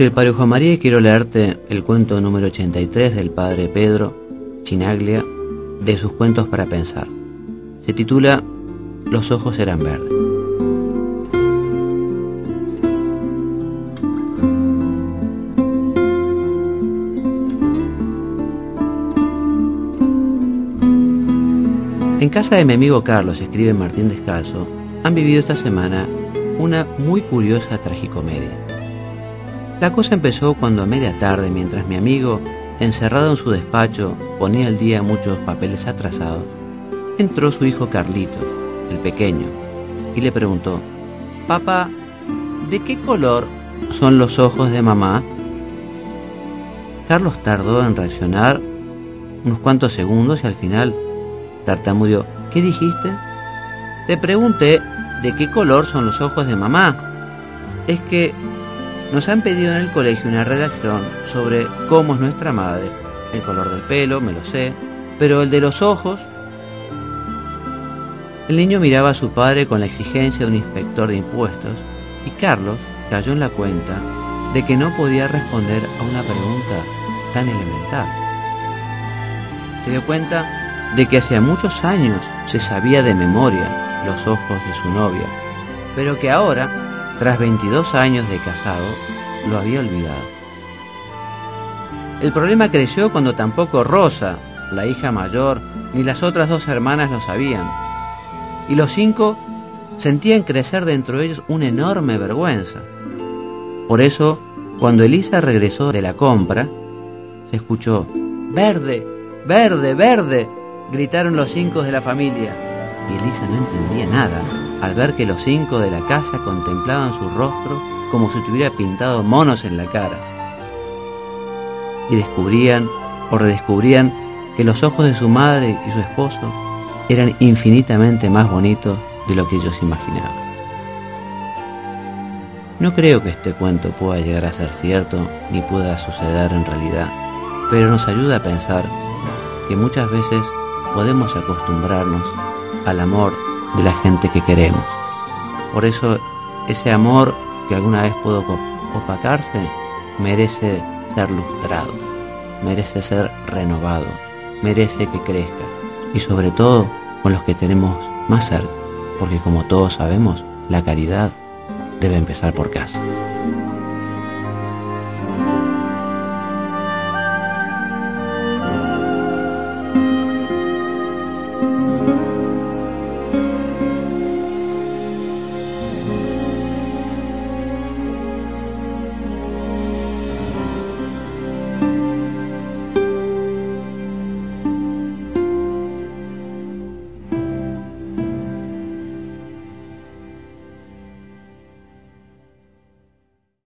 Soy el Padre Juan María y quiero leerte el cuento número 83 del Padre Pedro Chinaglia de sus cuentos para pensar. Se titula Los ojos eran verdes. En casa de mi amigo Carlos, escribe Martín Descalzo, han vivido esta semana una muy curiosa tragicomedia. La cosa empezó cuando a media tarde, mientras mi amigo, encerrado en su despacho, ponía al día muchos papeles atrasados, entró su hijo Carlito, el pequeño, y le preguntó, Papá, ¿de qué color son los ojos de mamá? Carlos tardó en reaccionar unos cuantos segundos y al final tartamudeó, ¿qué dijiste? Te pregunté de qué color son los ojos de mamá. Es que nos han pedido en el colegio una redacción sobre cómo es nuestra madre. El color del pelo, me lo sé, pero el de los ojos... El niño miraba a su padre con la exigencia de un inspector de impuestos y Carlos cayó en la cuenta de que no podía responder a una pregunta tan elemental. Se dio cuenta de que hacía muchos años se sabía de memoria los ojos de su novia, pero que ahora tras 22 años de casado, lo había olvidado. El problema creció cuando tampoco Rosa, la hija mayor, ni las otras dos hermanas lo sabían. Y los cinco sentían crecer dentro de ellos una enorme vergüenza. Por eso, cuando Elisa regresó de la compra, se escuchó, Verde, verde, verde, gritaron los cinco de la familia. Y Elisa no entendía nada al ver que los cinco de la casa contemplaban su rostro como si tuviera pintado monos en la cara. Y descubrían o redescubrían que los ojos de su madre y su esposo eran infinitamente más bonitos de lo que ellos imaginaban. No creo que este cuento pueda llegar a ser cierto ni pueda suceder en realidad, pero nos ayuda a pensar que muchas veces podemos acostumbrarnos al amor de la gente que queremos. Por eso ese amor que alguna vez pudo opacarse merece ser lustrado, merece ser renovado, merece que crezca y sobre todo con los que tenemos más cerca, porque como todos sabemos, la caridad debe empezar por casa.